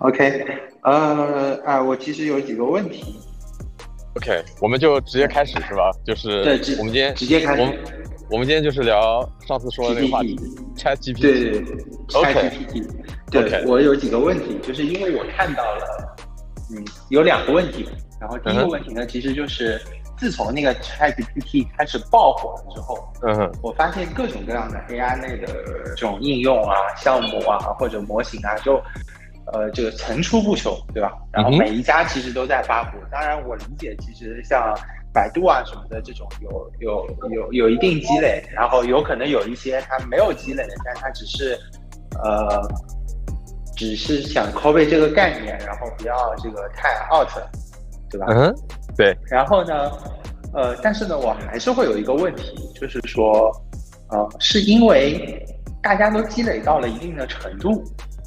OK，呃啊，我其实有几个问题。OK，我们就直接开始是吧？就是对，我们今天直接开始。我们我们今天就是聊上次说的那个话题，ChatGPT。对对对，ChatGPT。对，我有几个问题，就是因为我看到了，嗯，有两个问题。然后第一个问题呢，其实就是自从那个 ChatGPT 开始爆火了之后，嗯哼，我发现各种各样的 AI 类的这种应用啊、项目啊或者模型啊，就呃这个层出不穷，对吧？然后每一家其实都在发布。当然，我理解其实像百度啊什么的这种有有有有一定积累，然后有可能有一些它没有积累的，但它只是呃只是想 copy 这个概念，然后不要这个太 out。对吧？嗯，对。然后呢，呃，但是呢，我还是会有一个问题，就是说，呃，是因为大家都积累到了一定的程度，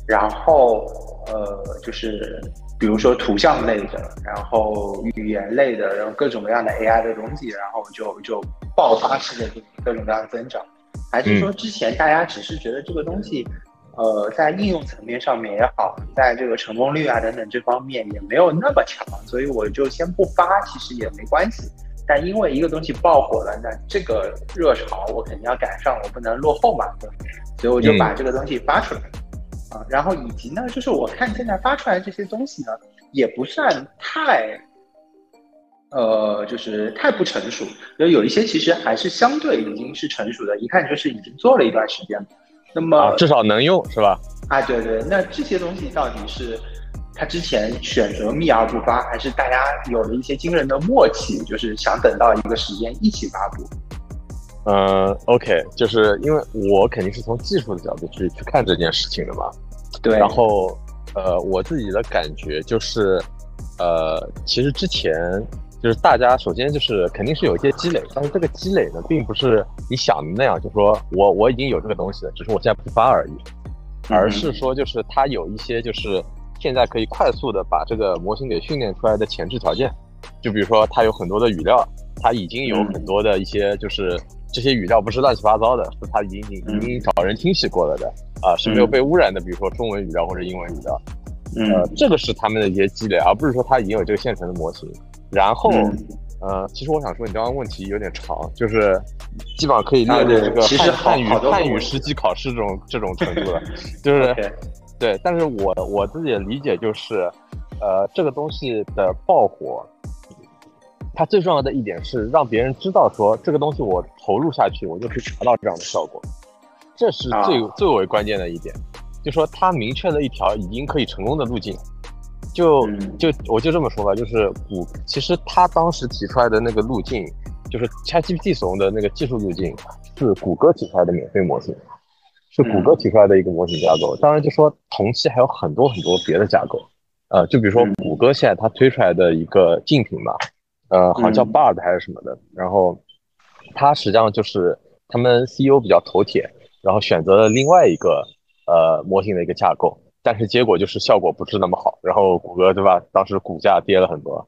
然后，呃，就是比如说图像类的，然后语言类的，然后各种各样的 AI 的东西，然后就就爆发式的各种各样的增长，还是说之前大家只是觉得这个东西？呃，在应用层面上面也好，在这个成功率啊等等这方面也没有那么强，所以我就先不发，其实也没关系。但因为一个东西爆火了，那这个热潮我肯定要赶上，我不能落后嘛，对所以我就把这个东西发出来啊。然后以及呢，就是我看现在发出来这些东西呢，也不算太，呃，就是太不成熟，有有一些其实还是相对已经是成熟的，一看就是已经做了一段时间了。那么至少能用是吧？啊，对对，那这些东西到底是他之前选择秘而不发，还是大家有了一些惊人的默契，就是想等到一个时间一起发布？嗯，OK，就是因为我肯定是从技术的角度去去看这件事情的嘛。对。然后，呃，我自己的感觉就是，呃，其实之前。就是大家首先就是肯定是有一些积累，但是这个积累呢，并不是你想的那样，就说我我已经有这个东西了，只是我现在不发而已，而是说就是它有一些就是现在可以快速的把这个模型给训练出来的前置条件，就比如说它有很多的语料，它已经有很多的一些就是这些语料不是乱七八糟的，是它已经已经找人清洗过了的啊，是没有被污染的，比如说中文语料或者英文语料，呃，这个是他们的一些积累，而不是说它已经有这个现成的模型。然后，呃，其实我想说，你刚刚问题有点长，就是基本上可以列入这个汉汉语汉语十级考试这种这种程度了，就是对。但是我我自己的理解就是，呃，这个东西的爆火，它最重要的一点是让别人知道说这个东西我投入下去，我就可以达到这样的效果，这是最最为关键的一点，就说它明确了一条已经可以成功的路径。就就我就这么说吧，就是谷其实他当时提出来的那个路径，就是 ChatGPT 所用的那个技术路径，是谷歌提出来的免费模型，是谷歌提出来的一个模型架构。当然，就说同期还有很多很多别的架构，呃，就比如说谷歌现在它推出来的一个竞品吧，呃，好像叫 Bard 还是什么的，然后他实际上就是他们 CEO 比较头铁，然后选择了另外一个呃模型的一个架构。但是结果就是效果不是那么好，然后谷歌对吧？当时股价跌了很多，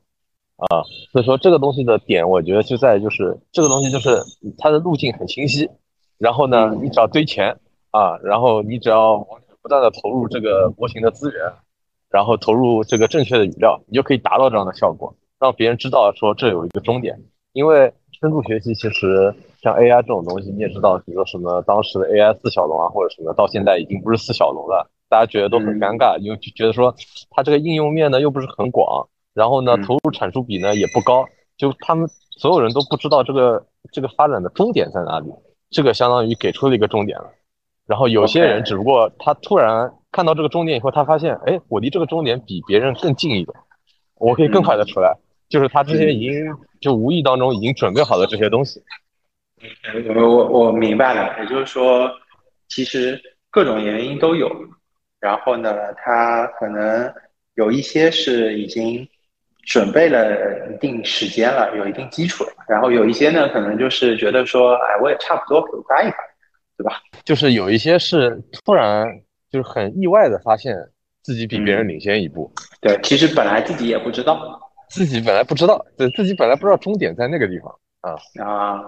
啊，所以说这个东西的点，我觉得就在就是这个东西就是它的路径很清晰，然后呢，你只要堆钱啊，然后你只要不断的投入这个模型的资源，然后投入这个正确的语料，你就可以达到这样的效果，让别人知道说这有一个终点。因为深度学习其实像 AI 这种东西，你也知道，比如说什么当时的 AI 四小龙啊，或者什么，到现在已经不是四小龙了。大家觉得都很尴尬，因为就觉得说它这个应用面呢又不是很广，然后呢投入产出比呢也不高，就他们所有人都不知道这个这个发展的终点在哪里，这个相当于给出了一个终点了。然后有些人只不过他突然看到这个终点以后，他发现哎，我离这个终点比别人更近一点，我可以更快的出来，就是他之前已经就无意当中已经准备好了这些东西。我我我明白了，也就是说，其实各种原因都有。然后呢，他可能有一些是已经准备了一定时间了，有一定基础了。然后有一些呢，可能就是觉得说，哎，我也差不多可以发一发，对吧？就是有一些是突然就是很意外的发现自己比别人领先一步。对，其实本来自己也不知道，自己本来不知道，对自己本来不知道终点在那个地方啊啊。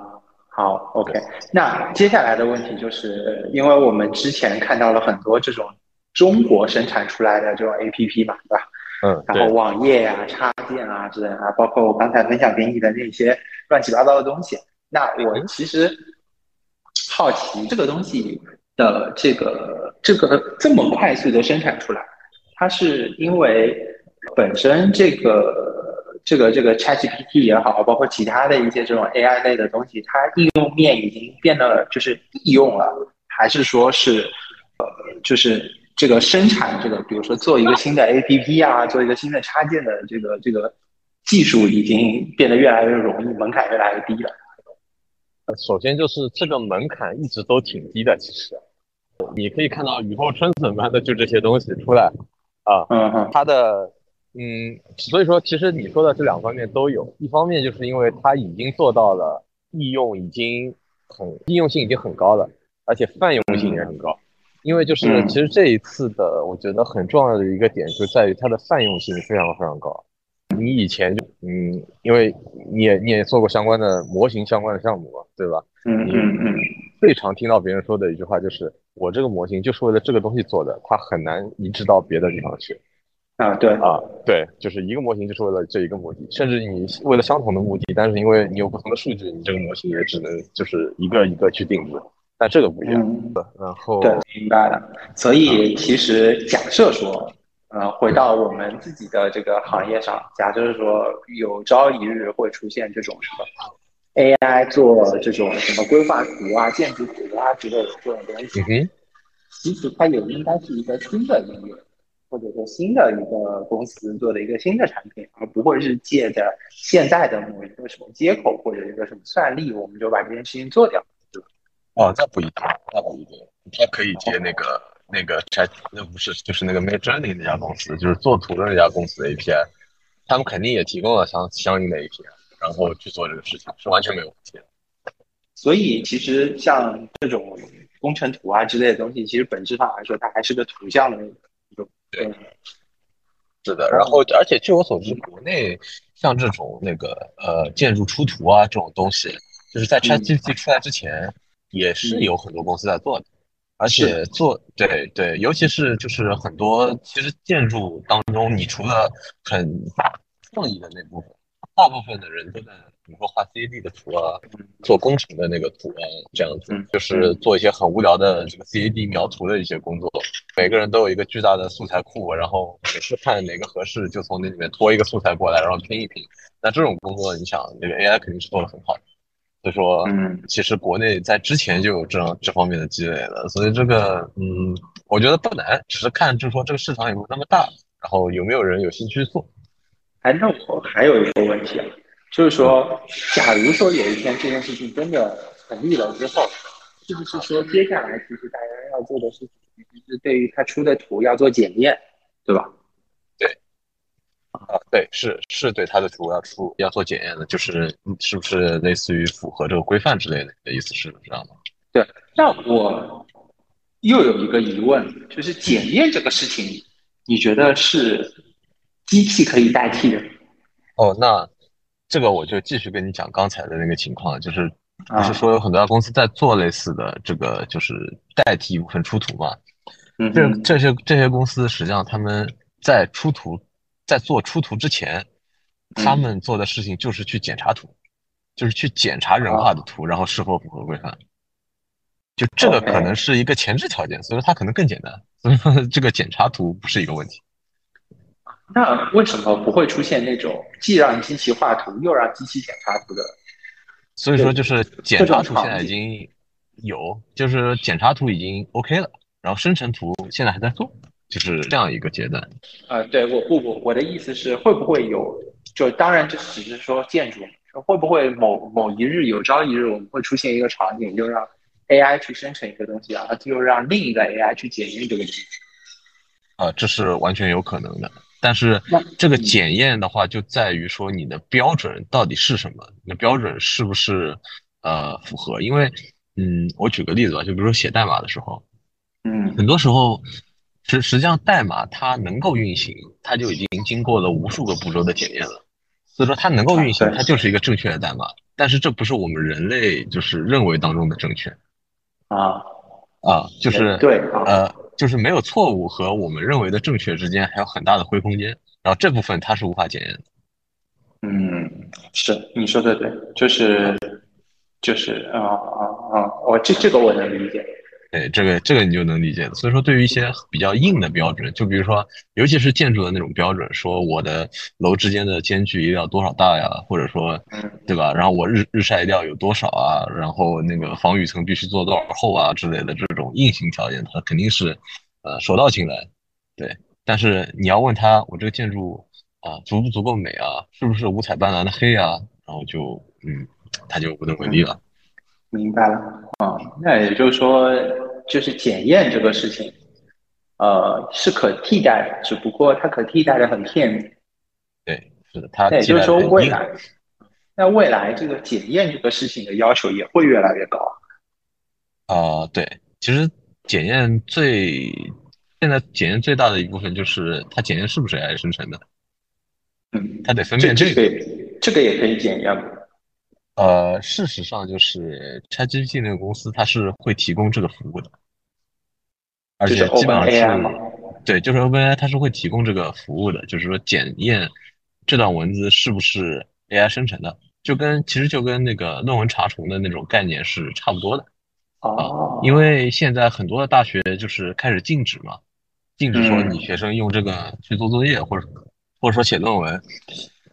好，OK。那接下来的问题就是，因为我们之前看到了很多这种。中国生产出来的这种 APP 嘛，对吧？嗯，然后网页啊、插件啊之类的，包括我刚才分享给你的那些乱七八糟的东西。那我其实好奇这个东西的这个这个这么快速的生产出来，它是因为本身这个这个这个 ChatGPT 也好，包括其他的一些这种 AI 类的东西，它应用面已经变得就是易用了，还是说是呃就是？这个生产这个，比如说做一个新的 APP 啊，做一个新的插件的这个这个技术已经变得越来越容易，门槛越来越低了。首先就是这个门槛一直都挺低的，其实你可以看到雨后春笋般的就这些东西出来啊，嗯嗯，它的嗯，所以说其实你说的这两方面都有，一方面就是因为它已经做到了应用已经很应用性已经很高了，而且泛用性也很高。因为就是其实这一次的，我觉得很重要的一个点就在于它的泛用性非常非常高。你以前就嗯，因为你也你也做过相关的模型相关的项目嘛，对吧？嗯嗯嗯。最常听到别人说的一句话就是，我这个模型就是为了这个东西做的，它很难移植到别的地方去。啊，对啊，对，就是一个模型就是为了这一个目的，甚至你为了相同的目的，但是因为你有不同的数据，你这个模型也只能就是一个一个去定制。但这个不一样，然后对，明白了。所以其实假设说，呃，回到我们自己的这个行业上，假设说有朝一日会出现这种什么 AI 做这种什么规划图啊、建筑图啊之类的这种东西，其实它也应该是一个新的应用，或者说新的一个公司做的一个新的产品，而不会是借着现在的某一个什么接口或者一个什么算力，我们就把这件事情做掉。哦，那不一定，那不一定，他可以接那个那个拆，那不是就是那个 Midjourney 那家公司，就是做图的那家公司的 API，他们肯定也提供了相相应的 API，然后去做这个事情是完全没有问题的。所以其实像这种工程图啊之类的东西，其实本质上来说，它还是个图像的一种。对，是的。然后而且据我所知，国内像这种那个呃建筑出图啊这种东西，就是在 ChatGPT 出来之前。也是有很多公司在做的，而且做对对，尤其是就是很多其实建筑当中，你除了很大创意的那部分，大部分的人都在比如说画 CAD 的图啊，做工程的那个图啊，这样子，就是做一些很无聊的这个 CAD 描图的一些工作。每个人都有一个巨大的素材库，然后每次看哪个合适，就从那里面拖一个素材过来，然后拼一拼。那这种工作，你想那个 AI 肯定是做的很好的。所以说，嗯，其实国内在之前就有这样这方面的积累了，所以这个，嗯，我觉得不难，只是看就是说这个市场有没有那么大，然后有没有人有兴趣做。哎，那我还有一个问题啊，就是说，假如说有一天这件事情真的成立了之后，是不是说接下来其实大家要做的事情，就是对于他出的图要做检验，对吧？啊，对，是是对他的图要出要做检验的，就是是不是类似于符合这个规范之类的的意思是这样吗？对，那我又有一个疑问，就是检验这个事情，你觉得是机器可以代替的？哦，那这个我就继续跟你讲刚才的那个情况，就是不是说有很多家公司在做类似的这个，就是代替一部分出图嘛？嗯，这这些这些公司实际上他们在出图。在做出图之前，他们做的事情就是去检查图，就是去检查人画的图，然后是否符合规范。就这个可能是一个前置条件，所以说它可能更简单。所以说这个检查图不是一个问题。那为什么不会出现那种既让机器画图又让机器检查图的？所以说就是检查图现在已经有，就是检查图已经 OK 了，然后生成图现在还在做。就是这样一个阶段，啊，对我不不，我的意思是会不会有，就当然这只是说建筑，会不会某某一日有朝一日我们会出现一个场景，就让 AI 去生成一个东西啊，就让另一个 AI 去检验这个东西，啊，这是完全有可能的，但是这个检验的话就在于说你的标准到底是什么，你的标准是不是呃符合？因为嗯，我举个例子吧，就比如说写代码的时候，嗯，很多时候。实实际上，代码它能够运行，它就已经经过了无数个步骤的检验了。所以说，它能够运行，它就是一个正确的代码。但是，这不是我们人类就是认为当中的正确。啊啊，就是对呃，就是没有错误和我们认为的正确之间还有很大的灰空间，然后这部分它是无法检验的。嗯，是你说的对，就是就是啊啊啊，我这这个我能理解。对，这个这个你就能理解所以说，对于一些比较硬的标准，就比如说，尤其是建筑的那种标准，说我的楼之间的间距一定要多少大呀，或者说，对吧？然后我日日晒一定要有多少啊？然后那个防雨层必须做多少厚啊之类的这种硬性条件，它肯定是呃手到擒来。对，但是你要问他，我这个建筑啊足不足够美啊？是不是五彩斑斓的黑啊？然后就嗯，他就无能为力了。明白了啊，那也就是说，就是检验这个事情，呃，是可替代的，只不过它可替代的很片面。对，是的，它也就是说未来，那未来这个检验这个事情的要求也会越来越高。啊，对，其实检验最现在检验最大的一部分就是它检验是不是 AI 生成的。嗯，它得分辨这个，这个也可以检验吗？呃，事实上就是 ChatGPT 那个公司，它是会提供这个服务的，而且基本上是，对，就是 OpenAI 它是会提供这个服务的，就是说检验这段文字是不是 AI 生成的，就跟其实就跟那个论文查重的那种概念是差不多的啊，因为现在很多的大学就是开始禁止嘛，禁止说你学生用这个去做作业或者或者说写论文。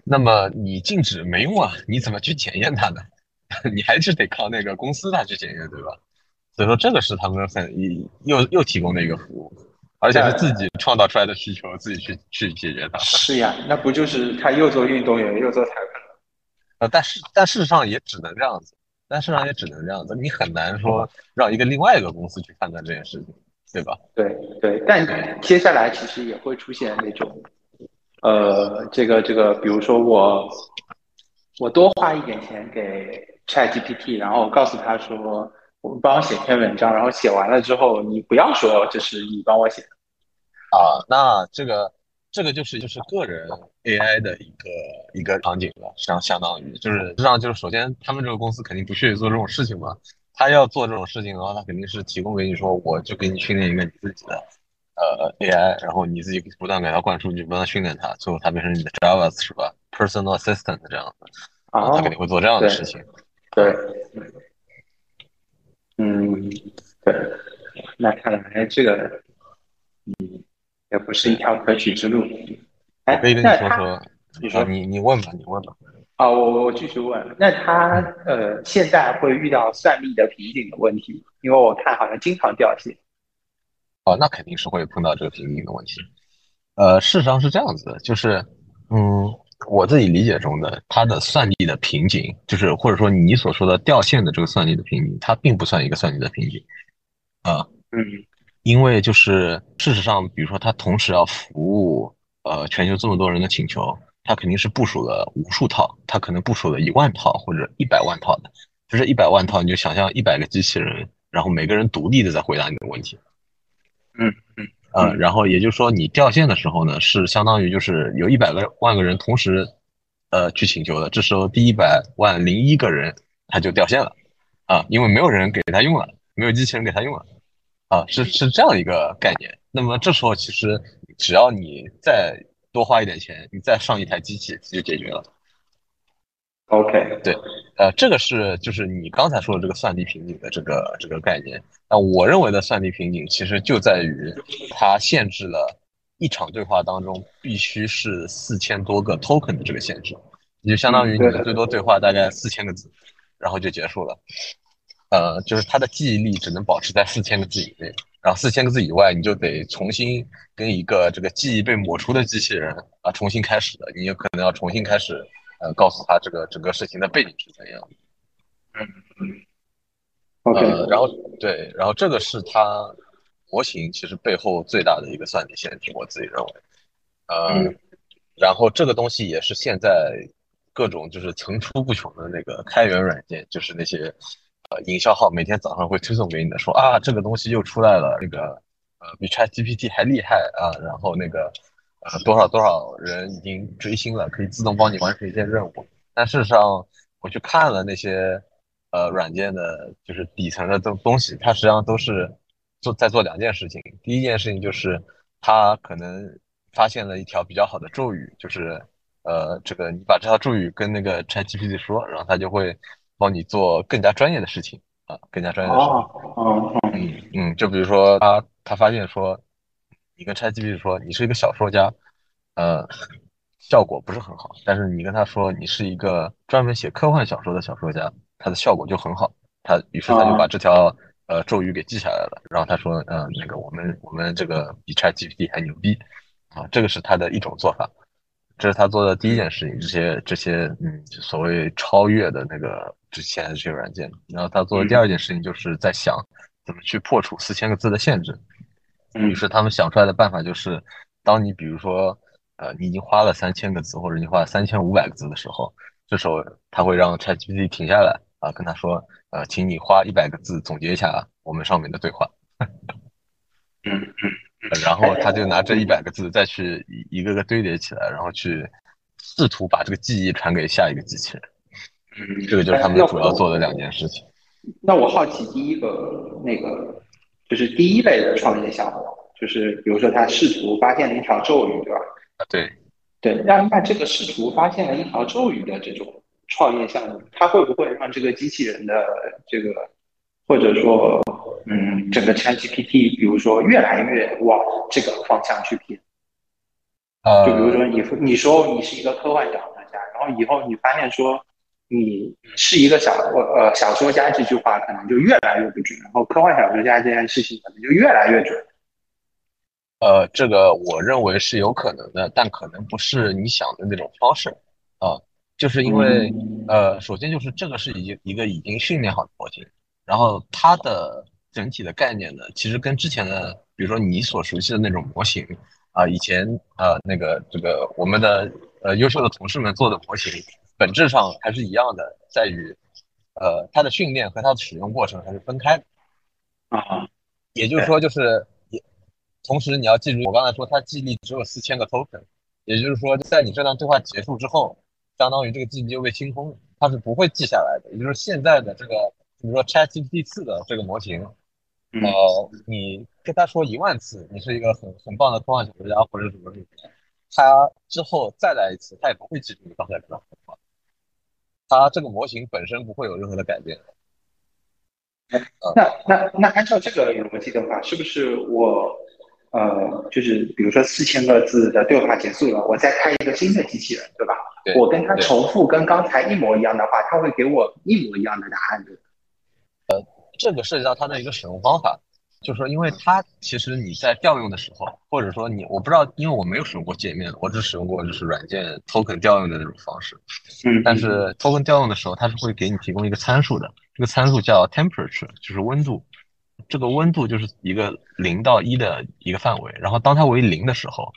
那么你禁止没用啊？你怎么去检验它呢？你还是得靠那个公司它去检验，对吧？所以说这个是他们很又又提供的一个服务，而且是自己创造出来的需求，自己去去解决它。是呀，那不就是他又做运动员又做裁判？呃，但是但事实上也只能这样子，但事实上也只能这样子，你很难说让一个另外一个公司去判断这件事情，对吧？对对，但接下来其实也会出现那种。呃，这个这个，比如说我我多花一点钱给 Chat GPT，然后告诉他说，我帮我写篇文章，然后写完了之后，你不要说这是你帮我写的啊。那这个这个就是就是个人 AI 的一个一个场景了，相相当于就是实际上就是首先他们这个公司肯定不屑于做这种事情嘛，他要做这种事情的话，他肯定是提供给你说，我就给你训练一个你自己的。呃，AI，然后你自己不断给它灌输，你不断训练它，最后它变成你的 Java 是吧？Personal Assistant 这样子，啊，它肯定会做这样的事情。对，嗯，对，那看来这个，嗯，也不是一条可取之路。哎，可以跟你说说，你说你你问吧，你问吧。啊，我我继续问，那他呃，现在会遇到算力的瓶颈的问题，因为我看好像经常掉线。哦，那肯定是会碰到这个瓶颈的问题。呃，事实上是这样子的，就是，嗯，我自己理解中的它的算力的瓶颈，就是或者说你所说的掉线的这个算力的瓶颈，它并不算一个算力的瓶颈。啊，嗯，因为就是事实上，比如说它同时要服务呃全球这么多人的请求，它肯定是部署了无数套，它可能部署了一万套或者一百万套的，就是一百万套，你就想象一百个机器人，然后每个人独立的在回答你的问题。嗯嗯呃，然后也就是说，你掉线的时候呢，是相当于就是有一百个万个人同时，呃，去请求的。这时候第一百万零一个人他就掉线了，啊，因为没有人给他用了，没有机器人给他用了，啊，是是这样一个概念。那么这时候其实只要你再多花一点钱，你再上一台机器就解决了。OK，对，呃，这个是就是你刚才说的这个算力瓶颈的这个这个概念。那我认为的算力瓶颈其实就在于它限制了一场对话当中必须是四千多个 token 的这个限制，也就相当于你的最多对话大概四千个字，然后就结束了。呃，就是它的记忆力只能保持在四千个字以内，然后四千个字以外你就得重新跟一个这个记忆被抹除的机器人啊重新开始的，你有可能要重新开始。呃，告诉他这个整个事情的背景是怎样。嗯。OK。然后对，然后这个是它模型其实背后最大的一个算力限制，我自己认为。呃，然后这个东西也是现在各种就是层出不穷的那个开源软件，就是那些呃营销号每天早上会推送给你的，说啊这个东西又出来了，那个呃比 ChatGPT 还厉害啊，然后那个。呃，多少多少人已经追星了，可以自动帮你完成一些任务。但事实上，我去看了那些呃软件的，就是底层的东东西，它实际上都是做在做两件事情。第一件事情就是它可能发现了一条比较好的咒语，就是呃，这个你把这条咒语跟那个 ChatGPT 说，然后它就会帮你做更加专业的事情啊，更加专业的事情。哦，嗯嗯，就比如说他他发现说，你跟 ChatGPT 说你是一个小说家，呃，效果不是很好，但是你跟他说你是一个专门写科幻小说的小说家，他的效果就很好。他于是他就把这条呃咒语给记下来了，然后他说，嗯，那个我们我们这个比 ChatGPT 还牛逼啊，这个是他的一种做法，这是他做的第一件事情。这些这些嗯，所谓超越的那个之前的这些软件，然后他做的第二件事情就是在想怎么去破除四千个字的限制。于是他们想出来的办法就是，当你比如说呃你已经花了三千个字，或者你花了三千五百个字的时候，这时候他会让 ChatGPT 停下来啊，跟他说。呃，请你花一百个字总结一下我们上面的对话。嗯嗯，然后他就拿这一百个字再去一个个堆叠起来，然后去试图把这个记忆传给下一个机器人。嗯，这个就是他们主要做的两件事情。那我好奇，第一个那个就是第一类的创业项目，就是比如说他试图发现了一条咒语，对吧？啊，对，对，那那这个试图发现了一条咒语的这种。创业项目，它会不会让这个机器人的这个，或者说，嗯，整个 ChatGPT，比如说越来越往这个方向去偏？呃，就比如说你你说你是一个科幻小说家，然后以后你发现说你是一个小呃小说家，这句话可能就越来越不准，然后科幻小说家这件事情可能就越来越准。呃，这个我认为是有可能的，但可能不是你想的那种方式啊。就是因为，呃，首先就是这个是一一个已经训练好的模型，然后它的整体的概念呢，其实跟之前的，比如说你所熟悉的那种模型啊，以前呃那个这个我们的呃优秀的同事们做的模型，本质上还是一样的，在于，呃，它的训练和它的使用过程还是分开的啊，也就是说，就是也，同时你要记住，我刚才说它记忆力只有四千个 token，也就是说，在你这段对话结束之后。相当于这个记忆就被清空了，它是不会记下来的。也就是现在的这个，比如说 ChatGPT 四的这个模型，呃，你跟他说一万次，你是一个很很棒的科幻小说家或者什么什么，他之后再来一次，他也不会记住你刚才这段话。他这个模型本身不会有任何的改变。那那那按照这个逻辑的话，是不是我呃，就是比如说四千个字的对话结束了，我再开一个新的机器人，对吧？我跟他重复跟刚才一模一样的话，他会给我一模一样的答案。呃，这个涉及到它的一个使用方法，就是说，因为它其实你在调用的时候，或者说你我不知道，因为我没有使用过界面，我只使用过就是软件 token 调用的那种方式。嗯。但是 token 调用的时候，它是会给你提供一个参数的，这个参数叫 temperature，就是温度。这个温度就是一个零到一的一个范围，然后当它为零的时候。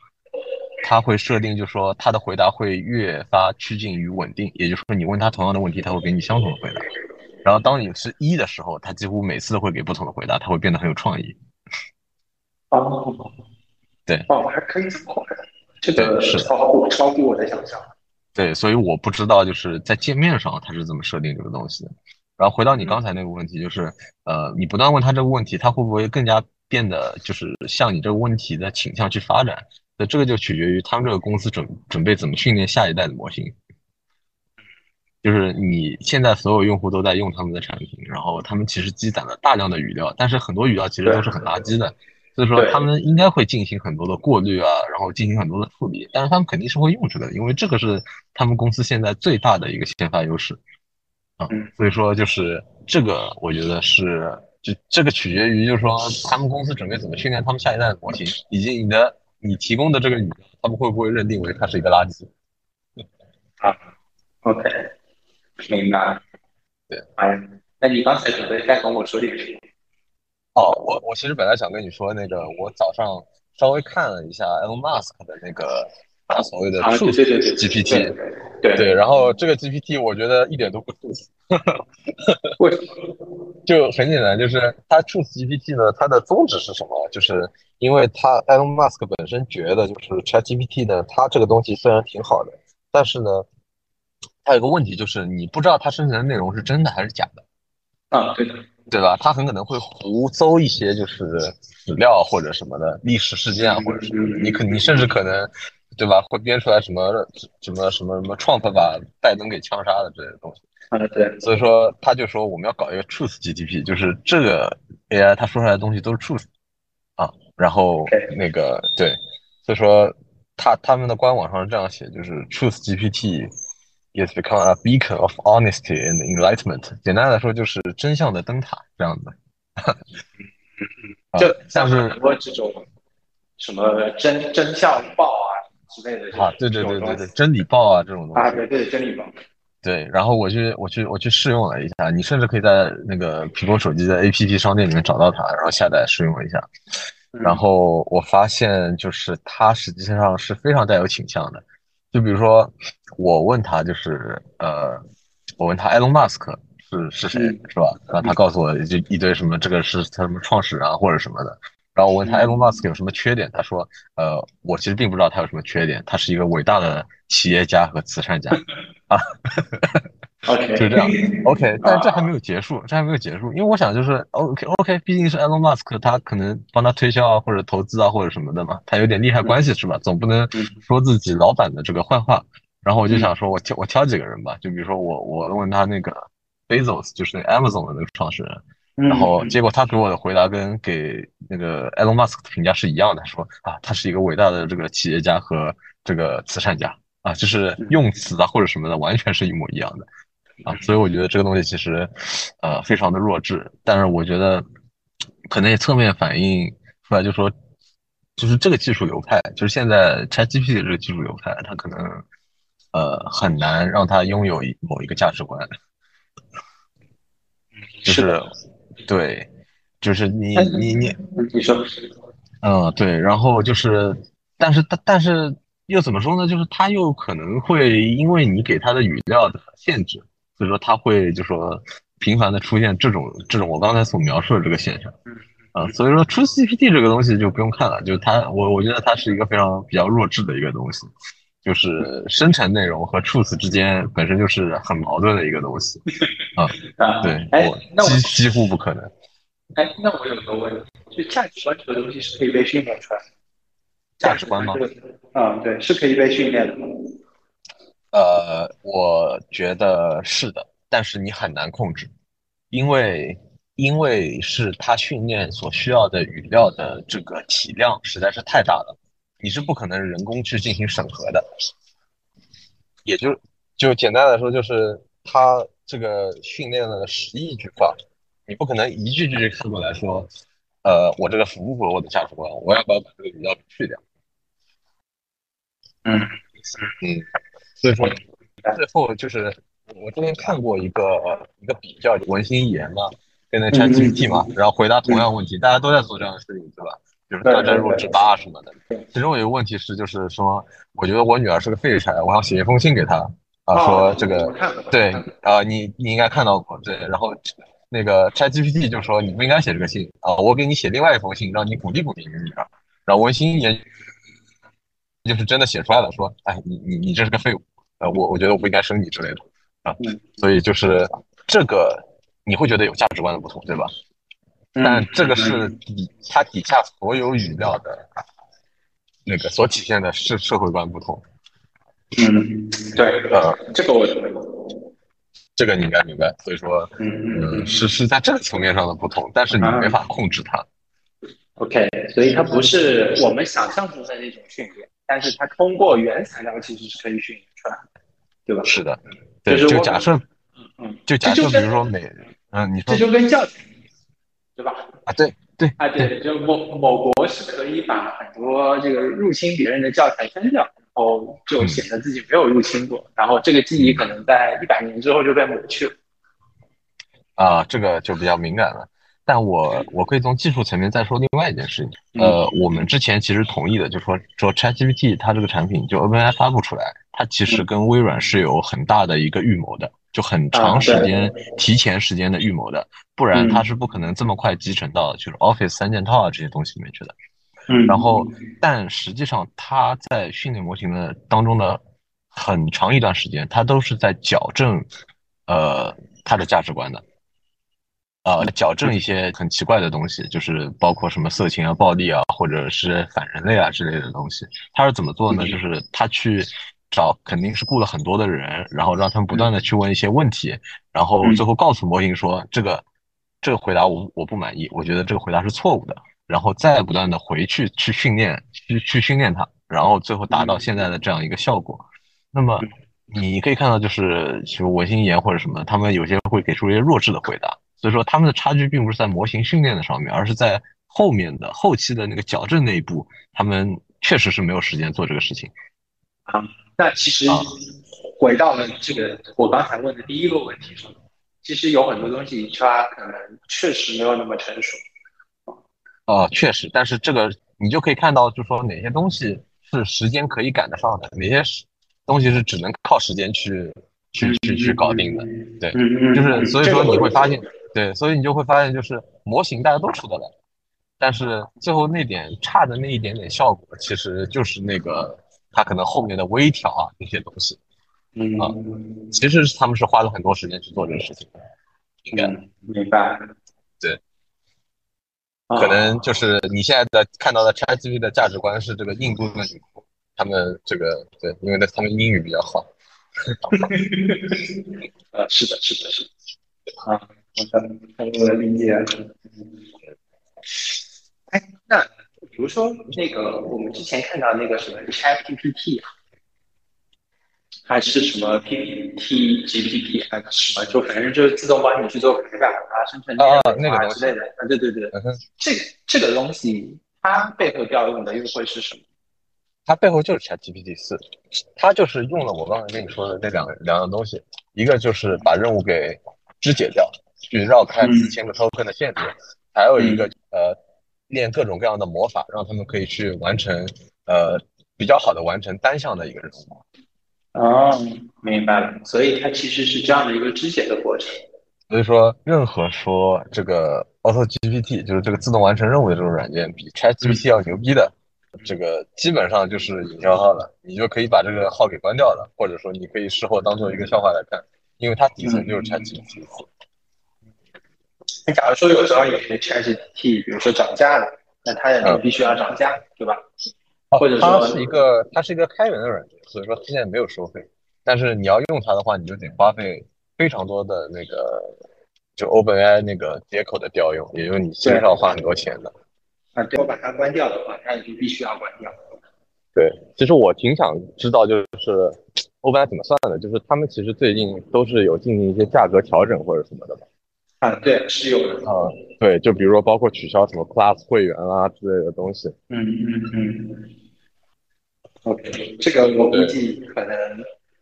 它会设定，就是说它的回答会越发趋近于稳定，也就是说你问它同样的问题，它会给你相同的回答。然后当你是一的时候，他几乎每次都会给不同的回答，他会变得很有创意。哦，对，哦，还可以这么快，这个是超乎超乎我的想象。对，所以我不知道就是在界面上他是怎么设定这个东西的。然后回到你刚才那个问题，就是呃，你不断问他这个问题，他会不会更加变得就是向你这个问题的倾向去发展？那这个就取决于他们这个公司准准备怎么训练下一代的模型。就是你现在所有用户都在用他们的产品，然后他们其实积攒了大量的语料，但是很多语料其实都是很垃圾的，所以说他们应该会进行很多的过滤啊，然后进行很多的处理，但是他们肯定是会用这个，因为这个是他们公司现在最大的一个先发优势啊。所以说就是这个，我觉得是就这个取决于就是说他们公司准备怎么训练他们下一代的模型，以及你的。你提供的这个语料，他们会不会认定为它是一个垃圾？啊，OK，明白。对，哎，那你刚才准备再跟我说点什么？哦，我我其实本来想跟你说那个，我早上稍微看了一下 Elon Musk 的那个他所谓的 Truth GPT，对对，然后这个 GPT 我觉得一点都不。为什么？就很简单，就是它 Truth GPT 呢，它的宗旨是什么？就是因为它 Elon Musk 本身觉得，就是 Chat GPT 呢，它这个东西虽然挺好的，但是呢，它有个问题，就是你不知道它生成的内容是真的还是假的。啊，对的。对吧？他很可能会胡诌一些，就是史料或者什么的历史事件啊，或者什么的。你可你甚至可能，对吧？会编出来什么什么什么什么创 u 把拜登给枪杀的这些东西。啊，对。所以说，他就说我们要搞一个 truth GDP，就是这个 AI 他说出来的东西都是 truth 啊。然后那个对，所以说他他们的官网上是这样写，就是 truth GPT。Is become a beacon of honesty and enlightenment。简单来说，就是真相的灯塔这样子。就像是很多这种什么真真相报啊之类的。啊，对对对对对，真理报啊这种东西。啊，对对，真理报。对，然后我去我去我去试用了一下，你甚至可以在那个苹果手机的 APP 商店里面找到它，然后下载试用一下。然后我发现，就是它实际上是非常带有倾向的。就比如说，我问他，就是呃，我问他埃隆·马斯克是是谁，是吧？然后他告诉我就一堆什么，这个是他什么创始人啊，或者什么的。然后我问他埃隆·马斯克有什么缺点，他说，呃，我其实并不知道他有什么缺点，他是一个伟大的企业家和慈善家啊。OK，就这样。OK，但这还没有结束，这还没有结束，因为我想就是 OK，OK，毕竟是 Elon Musk，他可能帮他推销啊，或者投资啊，或者什么的嘛，他有点利害关系是吧？总不能说自己老板的这个坏话。然后我就想说，我挑我挑几个人吧，就比如说我我问他那个 Bezos，就是那 Amazon 的那个创始人，然后结果他给我的回答跟给那个 Elon Musk 的评价是一样的，说啊，他是一个伟大的这个企业家和这个慈善家啊，就是用词啊或者什么的完全是一模一样的。啊，所以我觉得这个东西其实，呃，非常的弱智。但是我觉得，可能也侧面反映出来，就说，就是这个技术流派，就是现在 ChatGPT 这个技术流派，它可能，呃，很难让它拥有某一个价值观。就是，对，就是你你你你说，嗯，对，然后就是，但是但但是又怎么说呢？就是他又可能会因为你给他的语料的限制。所以说他会就说频繁的出现这种这种我刚才所描述的这个现象，啊，所以说 True GPT 这个东西就不用看了，就是它我我觉得它是一个非常比较弱智的一个东西，就是生成内容和 Truth 之间本身就是很矛盾的一个东西，啊，对，哎，那几几乎不可能。哎，那我有个问题，就价值观这个东西是可以被训练出来的？价值观吗？嗯，对，是可以被训练的。呃，我觉得是的，但是你很难控制，因为因为是他训练所需要的语料的这个体量实在是太大了，你是不可能人工去进行审核的。也就就简单来说，就是他这个训练了十亿句话，你不可能一句句看过来说，呃，我这个符不符合我的价值观？我要不要把这个语料去掉？嗯嗯。所以说，最后就是我之前看过一个一个比较文心一言嘛，跟那 ChatGPT 嘛，然后回答同样问题，大家都在做这样的事情，对吧？就是大战入职吧什么的。其中有一个问题是，就是说，我觉得我女儿是个废柴，我要写一封信给她啊，说这个对啊，你你应该看到过对，然后那个 ChatGPT 就说你不应该写这个信啊，我给你写另外一封信，让你鼓励鼓励你女儿。然后文心一言。就是真的写出来了，说，哎，你你你这是个废物，呃，我我觉得我不应该生你之类的，啊，所以就是这个你会觉得有价值观的不同，对吧？但这个是底它底下所有语料的那个所体现的是社会观不同。嗯，对，呃，这个我这个你应该明白，所以说，嗯，是是在这个层面上的不同，但是你没法控制它。OK，所以它不是我们想象中的那种训练。但是它通过原材料其实是可以训练出来的，对吧？是的，对，就假设，嗯嗯，就假设比如说每，嗯，你说这就跟教材，对吧？啊，对对啊，对，就某某国是可以把很多这个入侵别人的教材删掉，然后就显得自己没有入侵过，然后这个记忆可能在一百年之后就被抹去了。啊，这个就比较敏感了。但我我可以从技术层面再说另外一件事情。呃，我们之前其实同意的，就说说 ChatGPT 它这个产品就 OpenAI 发布出来，它其实跟微软是有很大的一个预谋的，就很长时间提前时间的预谋的，不然他是不可能这么快集成到就是 Office 三件套啊这些东西里面去的。嗯。然后，但实际上他在训练模型的当中的很长一段时间，他都是在矫正呃他的价值观的。呃矫正一些很奇怪的东西，就是包括什么色情啊、暴力啊，或者是反人类啊之类的东西。他是怎么做呢？就是他去找，肯定是雇了很多的人，然后让他们不断的去问一些问题，然后最后告诉模型说这个这个回答我我不满意，我觉得这个回答是错误的，然后再不断的回去去训练，去去训练它，然后最后达到现在的这样一个效果。那么你可以看到，就是什么文心言或者什么，他们有些会给出一些弱智的回答。所以说，他们的差距并不是在模型训练的上面，而是在后面的后期的那个矫正那一步，他们确实是没有时间做这个事情。啊，那其实回到了这个我刚才问的第一个问题上，其实有很多东西它可能确实没有那么成熟。哦，确实，但是这个你就可以看到，就说哪些东西是时间可以赶得上的，哪些是东西是只能靠时间去去去去搞定的。对，就是所以说你会发现。对，所以你就会发现，就是模型大家都出得来，但是最后那点差的那一点点效果，其实就是那个它可能后面的微调啊这些东西，嗯啊，其实他们是花了很多时间去做这个事情，应该明白，对，可能就是你现在的看到的 ChatGPT 的价值观是这个印度的女仆，他们这个对，因为呢他们英语比较好，呃，是的，是的，是的，啊。我的理解。哎，那比如说那个我们之前看到那个什么 ChatGPT，还是什么 PPT、GPT，还是什么，就反正就是自动帮你去做排版啊、生成啊那个之类的。啊，对对对，这个这个东西它背后调用的又会是什么？它背后就是 ChatGPT 四，它就是用了我刚才跟你说的那两两样东西，一个就是把任务给肢解掉。去绕开四千个 token 的限制，还有一个呃，练各种各样的魔法，让他们可以去完成呃比较好的完成单项的一个任务。哦，明白了，所以它其实是这样的一个肢解的过程。所以说，任何说这个 Auto GPT 就是这个自动完成任务的这种软件，比 Chat GPT 要牛逼的，这个基本上就是营销号了。你就可以把这个号给关掉了，或者说你可以事后当做一个笑话来看，因为它底层就是 Chat GPT。那假如说有时候有些 ChatGPT，比如说涨价了，那它也必须要涨价，对吧？或者说它是一个它是一个开源的软件，所以说它现在没有收费。但是你要用它的话，你就得花费非常多的那个就 OpenAI 那个接口的调用，也就是你其实要花很多钱的。啊，对我把它关掉的话，那你就必须要关掉。对，其实我挺想知道，就是 OpenAI 怎么算的，就是他们其实最近都是有进行一些价格调整或者什么的吧。啊，对，是有的啊，对，就比如说包括取消什么 Plus 会员啊之类的东西。嗯嗯嗯。OK，这个我估计可能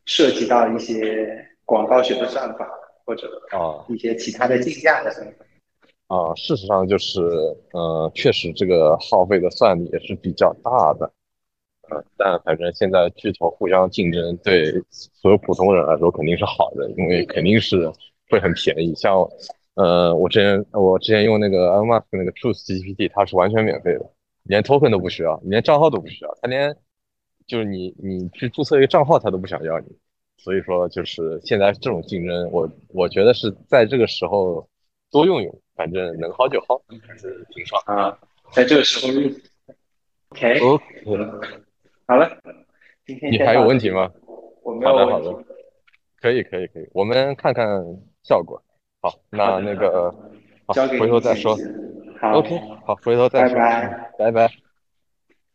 涉及到一些广告学的算法，或者啊一些其他的竞价的算法。啊，事实上就是，呃，确实这个耗费的算力也是比较大的。呃，但反正现在巨头互相竞争，对所有普通人来说肯定是好的，因为肯定是会很便宜。像呃，我之前我之前用那个 Elon Musk 那个 Truth GPT，它是完全免费的，连 token 都不需要，连账号都不需要，它连就是你你去注册一个账号，它都不想要你。所以说，就是现在这种竞争，我我觉得是在这个时候多用用，反正能薅就薅，还是挺爽啊。在这个时候用，OK 好了，今天你还有问题吗？我没有好的好的，可以可以可以，我们看看效果。好，那那个，好，回头再说。好，OK，好，回头再说，拜拜，拜拜。